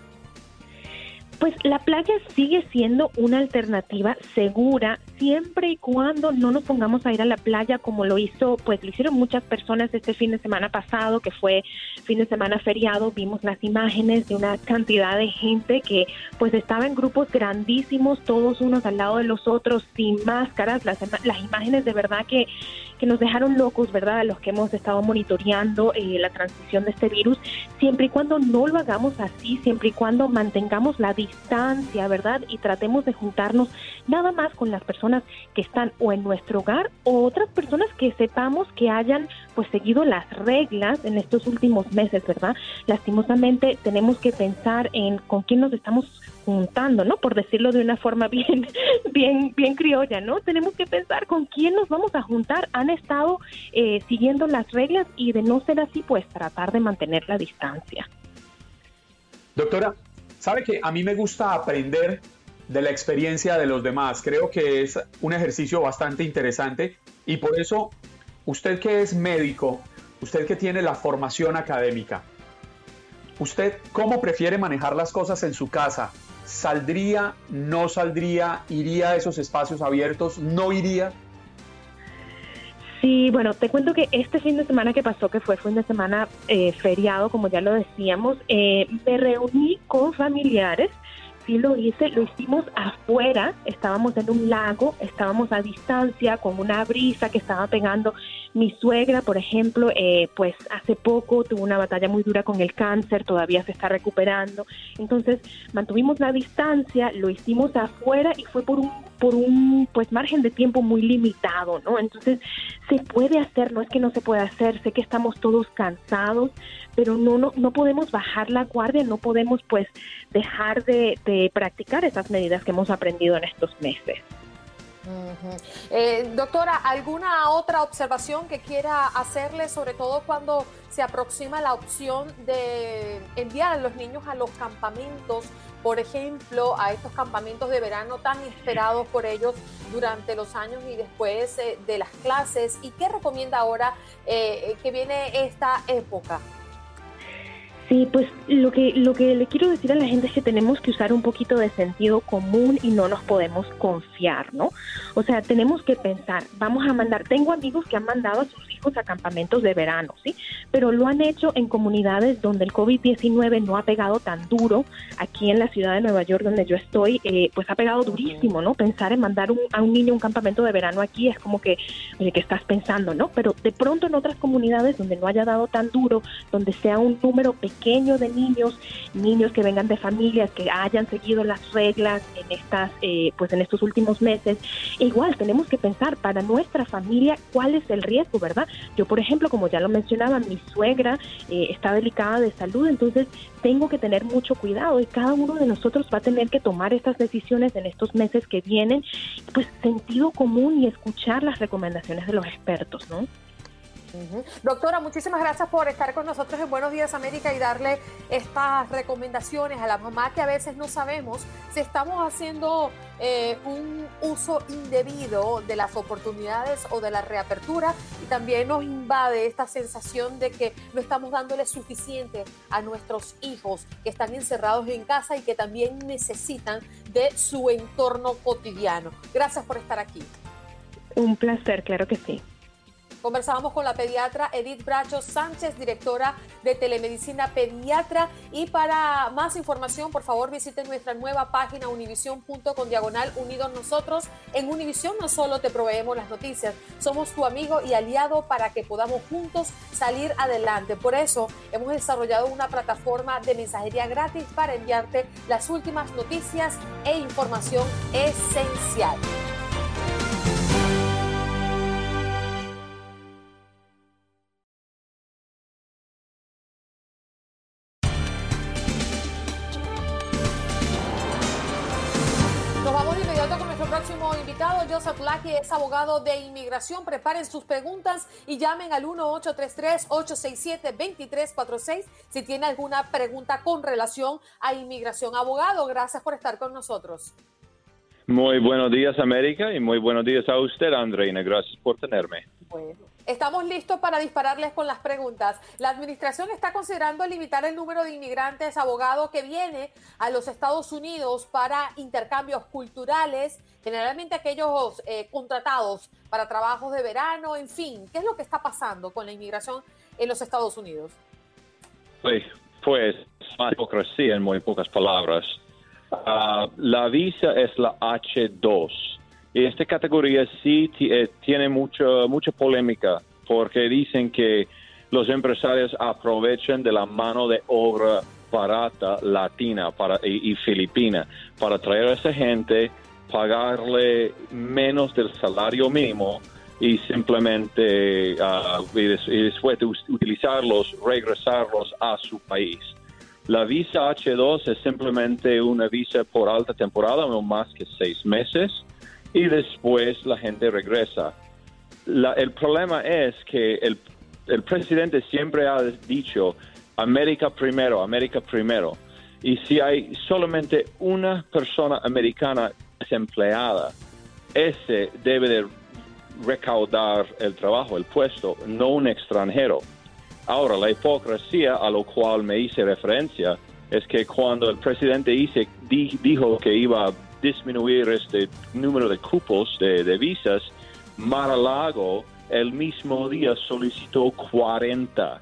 Pues la playa sigue siendo una alternativa segura siempre y cuando no nos pongamos a ir a la playa como lo hizo, pues lo hicieron muchas personas este fin de semana pasado, que fue fin de semana feriado, vimos las imágenes de una cantidad de gente que pues estaba en grupos grandísimos, todos unos al lado de los otros, sin máscaras, las, las imágenes de verdad que, que nos dejaron locos, ¿verdad? A los que hemos estado monitoreando eh, la transmisión de este virus, siempre y cuando no lo hagamos así, siempre y cuando mantengamos la distancia, ¿verdad? Y tratemos de juntarnos nada más con las personas que están o en nuestro hogar o otras personas que sepamos que hayan pues seguido las reglas en estos últimos meses, ¿verdad? Lastimosamente tenemos que pensar en con quién nos estamos juntando, ¿no? Por decirlo de una forma bien, bien, bien criolla, ¿no? Tenemos que pensar con quién nos vamos a juntar. Han estado eh, siguiendo las reglas y de no ser así, pues tratar de mantener la distancia. Doctora, sabe que a mí me gusta aprender de la experiencia de los demás. Creo que es un ejercicio bastante interesante y por eso usted que es médico, usted que tiene la formación académica, ¿usted cómo prefiere manejar las cosas en su casa? ¿Saldría, no saldría, iría a esos espacios abiertos, no iría? Sí, bueno, te cuento que este fin de semana que pasó, que fue fin de semana eh, feriado, como ya lo decíamos, eh, me reuní con familiares sí lo hice, lo hicimos afuera, estábamos en un lago, estábamos a distancia con una brisa que estaba pegando. Mi suegra, por ejemplo, eh, pues hace poco tuvo una batalla muy dura con el cáncer, todavía se está recuperando. Entonces mantuvimos la distancia, lo hicimos afuera y fue por un por un pues margen de tiempo muy limitado, ¿no? Entonces se puede hacer, no es que no se pueda hacer, sé que estamos todos cansados, pero no, no, no podemos bajar la guardia, no podemos pues dejar de, practicar esas medidas que hemos aprendido en estos meses. Eh, doctora, ¿alguna otra observación que quiera hacerle, sobre todo cuando se aproxima la opción de enviar a los niños a los campamentos, por ejemplo, a estos campamentos de verano tan esperados por ellos durante los años y después eh, de las clases? ¿Y qué recomienda ahora eh, que viene esta época? Sí, pues lo que, lo que le quiero decir a la gente es que tenemos que usar un poquito de sentido común y no nos podemos confiar, ¿no? O sea, tenemos que pensar, vamos a mandar, tengo amigos que han mandado a sus hijos a campamentos de verano, ¿sí? Pero lo han hecho en comunidades donde el COVID-19 no ha pegado tan duro. Aquí en la ciudad de Nueva York, donde yo estoy, eh, pues ha pegado durísimo, ¿no? Pensar en mandar a un niño a un campamento de verano aquí es como que, oye, ¿qué estás pensando, no? Pero de pronto en otras comunidades donde no haya dado tan duro, donde sea un número pequeño, pequeño de niños, niños que vengan de familias que hayan seguido las reglas en estas, eh, pues en estos últimos meses. Igual tenemos que pensar para nuestra familia cuál es el riesgo, ¿verdad? Yo, por ejemplo, como ya lo mencionaba, mi suegra eh, está delicada de salud, entonces tengo que tener mucho cuidado y cada uno de nosotros va a tener que tomar estas decisiones en estos meses que vienen, pues sentido común y escuchar las recomendaciones de los expertos, ¿no? Doctora, muchísimas gracias por estar con nosotros en Buenos Días América y darle estas recomendaciones a la mamá que a veces no sabemos si estamos haciendo eh, un uso indebido de las oportunidades o de la reapertura y también nos invade esta sensación de que no estamos dándole suficiente a nuestros hijos que están encerrados en casa y que también necesitan de su entorno cotidiano. Gracias por estar aquí. Un placer, claro que sí. Conversábamos con la pediatra Edith Bracho Sánchez, directora de Telemedicina Pediatra. Y para más información, por favor, visiten nuestra nueva página univision.com diagonal unidos nosotros. En Univision no solo te proveemos las noticias, somos tu amigo y aliado para que podamos juntos salir adelante. Por eso hemos desarrollado una plataforma de mensajería gratis para enviarte las últimas noticias e información esencial. Abogado de inmigración. Preparen sus preguntas y llamen al 1-833-867-2346 si tiene alguna pregunta con relación a inmigración. Abogado, gracias por estar con nosotros. Muy buenos días, América, y muy buenos días a usted, Andreina. Gracias por tenerme. Bueno. Estamos listos para dispararles con las preguntas. La administración está considerando limitar el número de inmigrantes abogados que viene a los Estados Unidos para intercambios culturales, generalmente aquellos eh, contratados para trabajos de verano, en fin. ¿Qué es lo que está pasando con la inmigración en los Estados Unidos? Pues, pues más hipocresía en muy pocas palabras. Ah, la visa es la H2 esta categoría sí eh, tiene mucha, mucha polémica porque dicen que los empresarios aprovechan de la mano de obra barata latina para, y, filipina para traer a esa gente, pagarle menos del salario mínimo y simplemente uh, y, después de utilizarlos, regresarlos a su país. La visa H2 es simplemente una visa por alta temporada, no más que seis meses y después la gente regresa. el problema es que el, el presidente siempre ha dicho América primero, América primero. Y si hay solamente una persona americana desempleada, ese debe de recaudar el trabajo, el puesto, no un extranjero. Ahora, la hipocresía a lo cual me hice referencia es que cuando el presidente dice, dijo que iba a disminuir este número de cupos de, de visas, Mar-a-Lago el mismo día solicitó 40.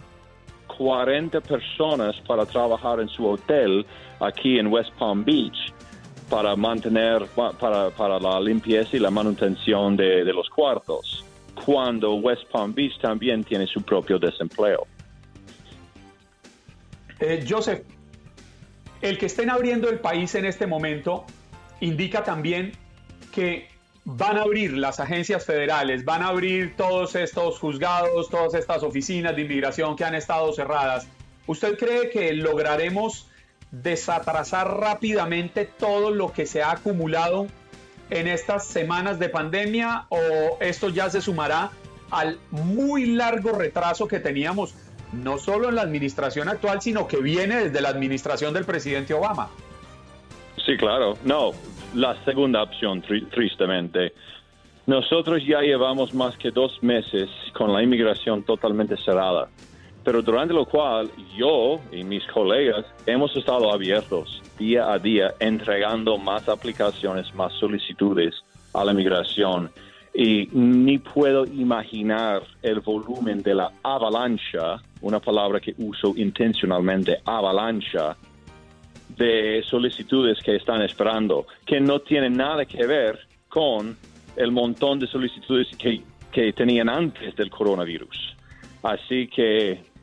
40 personas para trabajar en su hotel aquí en West Palm Beach para mantener, para, para la limpieza y la manutención de, de los cuartos, cuando West Palm Beach también tiene su propio desempleo. Eh, Joseph, el que estén abriendo el país en este momento indica también que van a abrir las agencias federales, van a abrir todos estos juzgados, todas estas oficinas de inmigración que han estado cerradas. ¿Usted cree que lograremos desatrasar rápidamente todo lo que se ha acumulado en estas semanas de pandemia o esto ya se sumará al muy largo retraso que teníamos no solo en la administración actual, sino que viene desde la administración del presidente Obama? Sí, claro. No, la segunda opción, tristemente. Nosotros ya llevamos más que dos meses con la inmigración totalmente cerrada pero durante lo cual yo y mis colegas hemos estado abiertos día a día entregando más aplicaciones, más solicitudes a la migración y ni puedo imaginar el volumen de la avalancha, una palabra que uso intencionalmente, avalancha, de solicitudes que están esperando, que no tiene nada que ver con el montón de solicitudes que, que tenían antes del coronavirus. Así que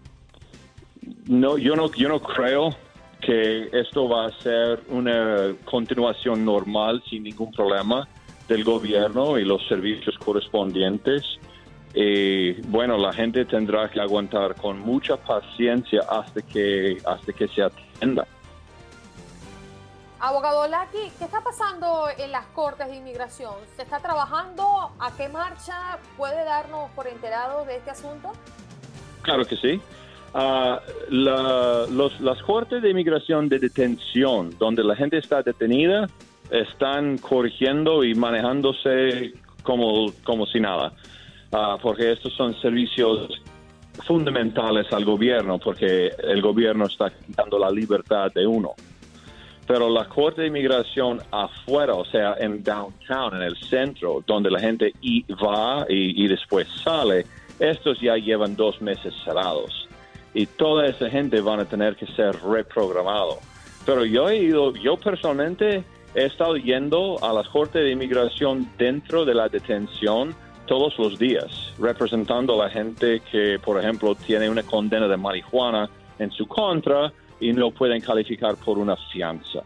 no, yo no, yo no creo que esto va a ser una continuación normal sin ningún problema del gobierno y los servicios correspondientes. Y bueno, la gente tendrá que aguantar con mucha paciencia hasta que, hasta que se atienda. Abogado Laki, ¿qué está pasando en las Cortes de Inmigración? ¿Se está trabajando? ¿A qué marcha? ¿Puede darnos por enterados de este asunto? Claro que sí. Uh, las cortes de inmigración de detención, donde la gente está detenida, están corrigiendo y manejándose como, como si nada, ah, porque estos son servicios fundamentales al gobierno, porque el gobierno está quitando la libertad de uno. Pero la corte de inmigración afuera, o sea, en downtown, en el centro, donde la gente va y después sale, estos ya llevan dos meses cerrados y toda esa gente van a tener que ser reprogramado. Pero yo he ido, yo personalmente he estado yendo a la Corte de Inmigración dentro de la detención todos los días, representando a la gente que, por ejemplo, tiene una condena de marihuana en su contra y no pueden calificar por una fianza.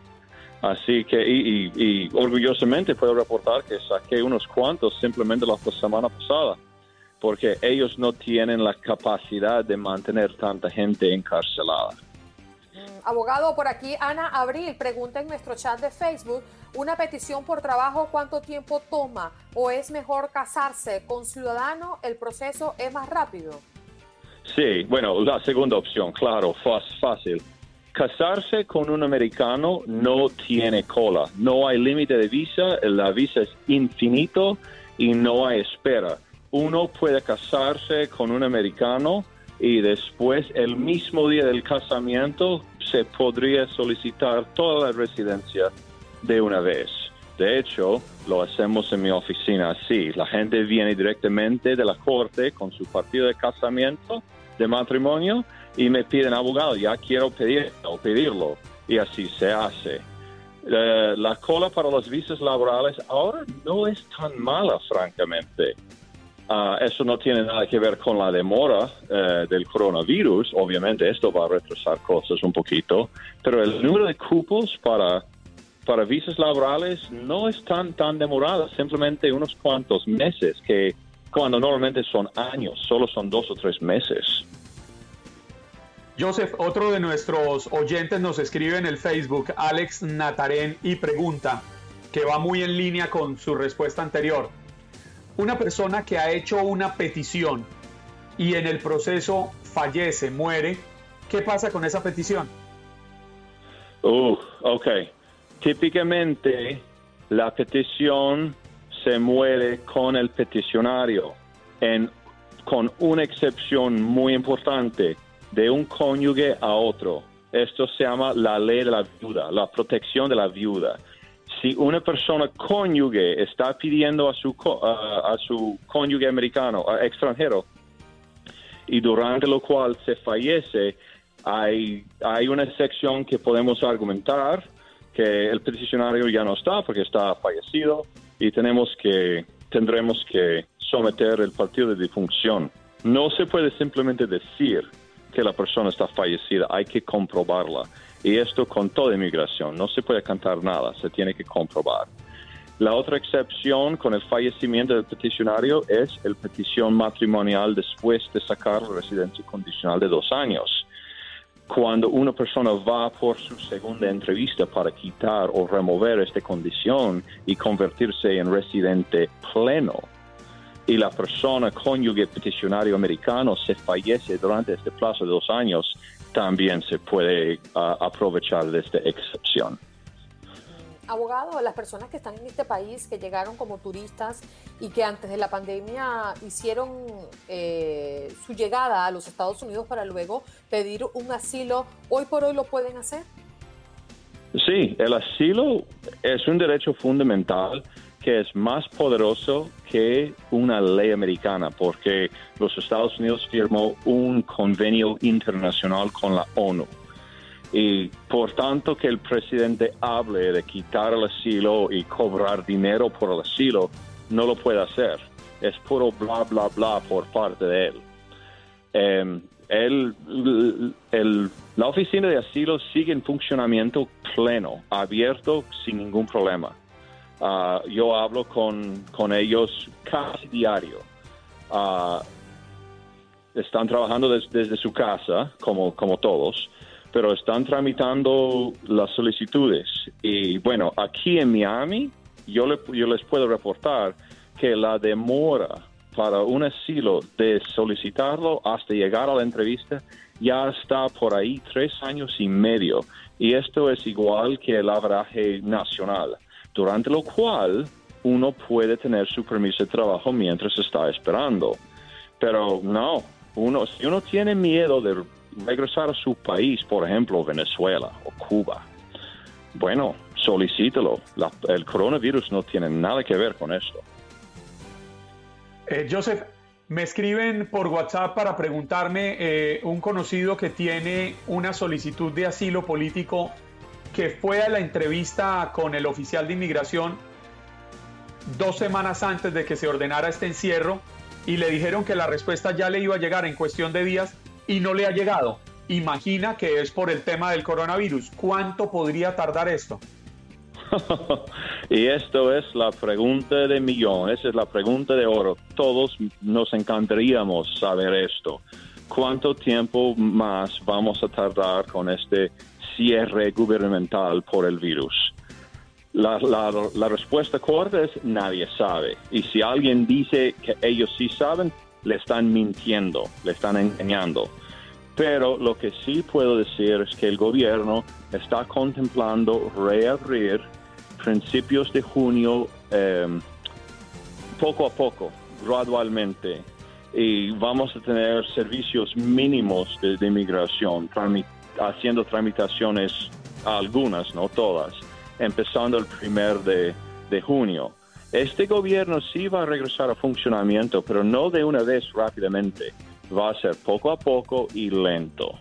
Así que, y, y orgullosamente puedo reportar que saqué unos cuantos simplemente la semana pasada porque ellos no tienen la capacidad de mantener tanta gente encarcelada. Mm, abogado, por aquí Ana Abril pregunta en nuestro chat de Facebook, ¿una petición por trabajo cuánto tiempo toma o es mejor casarse con ciudadano? ¿El proceso es más rápido? Sí, bueno, la segunda opción, claro, fácil. Casarse con un americano no tiene cola, no hay límite de visa, la visa es infinito y no hay espera uno puede casarse con un americano y después el mismo día del casamiento se podría solicitar toda la residencia de una vez. De hecho, lo hacemos en mi oficina así. La gente viene directamente de la corte con su partido de casamiento, de matrimonio, y me piden abogado, ya quiero pedirlo. Y así se hace. Eh, la cola para los visas laborales ahora no es tan mala, francamente. Ah, eso no tiene nada que ver con la demora eh, del coronavirus. Obviamente esto va a retrasar cosas un poquito, pero el número de cupos para, para visas laborales no es tan, tan demorado, simplemente unos cuantos meses, que cuando normalmente son años, solo son dos o tres meses. Joseph, otro de nuestros oyentes nos escribe en el Facebook, Alex Natarén, y pregunta, que va muy en línea con su respuesta anterior una persona que ha hecho una petición y en el proceso fallece, muere, ¿qué pasa con esa petición? Uh, ok. Típicamente la petición se muere con el peticionario, en, con una excepción muy importante. de un cónyuge a otro. Esto se llama la ley de la viuda, la protección de la viuda. Si una persona cónyuge está pidiendo a su, a su cónyuge americano, extranjero, y durante lo cual se fallece, hay, hay una sección que podemos argumentar que el peticionario ya no está porque está fallecido y tenemos que, tendremos que someter el partido de difunción. No se puede simplemente decir que la persona está fallecida, hay que comprobarla. Y esto con toda inmigración, no se puede cantar nada, se tiene que comprobar. La otra excepción con el fallecimiento del peticionario es el petición matrimonial después de sacar residencia condicional de dos años. Cuando una persona va por su segunda entrevista para quitar o remover esta condición y convertirse en residente pleno, y la persona cónyuge peticionario americano se fallece durante este plazo de dos años, también se puede ah, aprovechar de esta excepción. Abogado, las personas que están en este país, que llegaron como turistas y que antes de la pandemia hicieron eh, su llegada a los Estados Unidos para luego pedir un asilo, ¿hoy por hoy lo pueden hacer? Sí, el asilo es un derecho fundamental que es más poderoso que una ley americana, porque los Estados Unidos firmó un convenio internacional con la ONU. Y por tanto que el presidente hable de quitar el asilo y cobrar dinero por el asilo, no lo puede hacer. Es puro bla, bla, bla por parte de él. Em, la oficina de asilo sigue en funcionamiento pleno, abierto, sin ningún problema. Ah, yo hablo con, ellos casi diario. Ah, están trabajando desde su casa, como, como todos, pero están tramitando las solicitudes. Y bueno, aquí en Miami, yo, yo les puedo reportar que la demora para un asilo de solicitarlo hasta llegar a la entrevista ya está por ahí tres años y medio. Y esto es igual que el abraje nacional durante lo cual uno puede tener su permiso de trabajo mientras está esperando. Pero no, uno, si uno tiene miedo de regresar a su país, por ejemplo Venezuela o Cuba, bueno, solicítelo. el coronavirus no tiene nada que ver con esto. Eh, Joseph, me escriben por WhatsApp para preguntarme eh, un conocido que tiene una solicitud de asilo político que fue a la entrevista con el oficial de inmigración dos semanas antes de que se ordenara este encierro y le dijeron que la respuesta ya le iba a llegar en cuestión de días y no le ha llegado. Imagina que es por el tema del coronavirus. ¿Cuánto podría tardar esto? y esto es la pregunta de millón, esa es la pregunta de oro. Todos nos encantaríamos saber esto. ¿Cuánto tiempo más vamos a tardar con este cierre gubernamental por el virus? La, la, respuesta corta es nadie sabe. Y si alguien dice que ellos sí saben, le están mintiendo, le están engañando. Pero lo que sí puedo decir es que el gobierno está contemplando reabrir principios de junio em, poco a poco, gradualmente. Y vamos a tener servicios mínimos de, de inmigración, haciendo tramitaciones, algunas, no todas, empezando el primer de, de junio. Este gobierno sí va a regresar a funcionamiento, pero no de una vez rápidamente. Va a ser poco a poco y lento.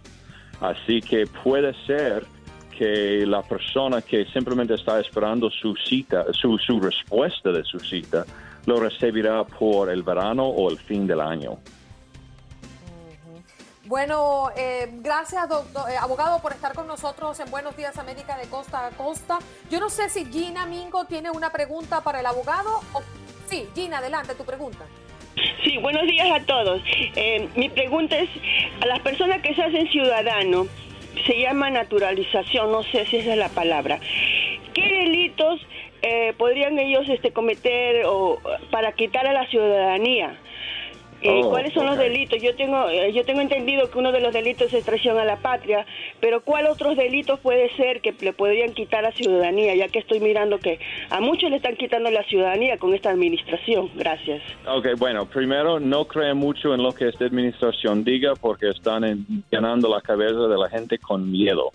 Así que puede ser que la persona que simplemente está esperando su cita, su, su respuesta de su cita, lo recibirá por el verano o el fin del año. Bueno, eh, gracias, doctor, eh, abogado, por estar con nosotros en Buenos Días América de Costa a Costa. Yo no sé si Gina Mingo tiene una pregunta para el abogado. Sí, Gina, adelante, tu pregunta. Sí, buenos días a todos. Eh, mi pregunta es, a las personas que se hacen ciudadanos, se llama naturalización, no sé si esa es la palabra. ¿Qué delitos podrían ellos este, cometer o, para quitar a la ciudadanía? Eh, Oh, ¿Cuáles son los delitos? Yo tengo, eh, yo tengo entendido que uno de los delitos es traición a la patria, pero ¿cuál otros delitos puede ser que le podrían quitar la ciudadanía? Ya que estoy mirando que a muchos le están quitando la ciudadanía con esta administración. Gracias. Ok, bueno, primero no creen mucho en lo que esta administración diga porque están en- llenando la cabeza de la gente con miedo.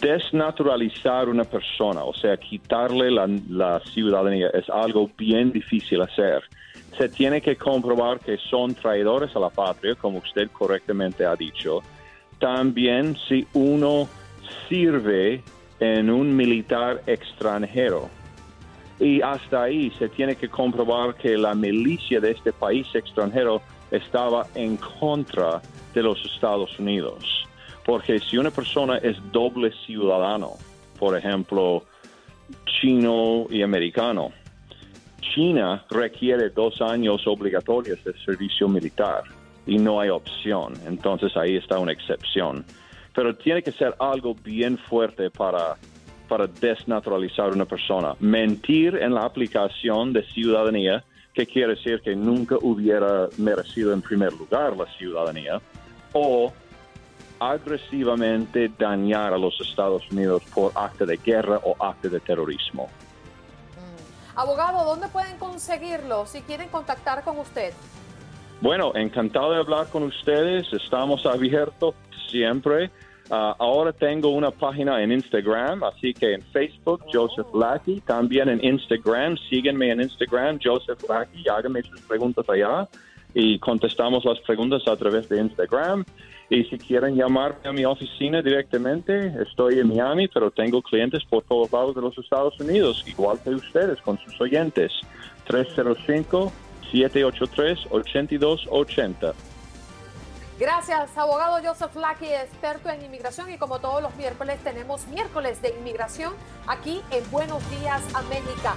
Desnaturalizar una persona, o sea, quitarle la, la ciudadanía es algo bien difícil hacer. Se tiene que comprobar que son traidores a la patria, como usted correctamente ha dicho. También si uno sirve en un militar extranjero. Y hasta ahí se tiene que comprobar que la milicia de este país extranjero estaba en contra de los Estados Unidos. Porque si una persona es doble ciudadano, por ejemplo, chino y americano, China requiere dos años obligatorios de servicio militar y no hay opción. Entonces ahí está una excepción. Pero tiene que ser algo bien fuerte para, para desnaturalizar una persona. Mentir en la aplicación de ciudadanía, que quiere decir que nunca hubiera merecido en primer lugar la ciudadanía, o agresivamente dañar a los Estados Unidos por acto de guerra o acto de terrorismo. Abogado, ¿dónde pueden conseguirlo si quieren contactar con usted? Bueno, encantado de hablar con ustedes. Estamos abiertos siempre. Ah, ahora tengo una página en Instagram, así que en Facebook, Joseph Lackey. También en Instagram, síguenme en Instagram, Joseph Lackey. Háganme sus preguntas allá y contestamos las preguntas a través de Instagram. Y si quieren llamarme a mi oficina directamente, estoy en Miami, pero tengo clientes por todos lados de los Estados Unidos, igual que ustedes con sus oyentes. 305-783-8280. Gracias, abogado Joseph Lackey, experto en inmigración y como todos los miércoles tenemos miércoles de inmigración aquí en Buenos Días América.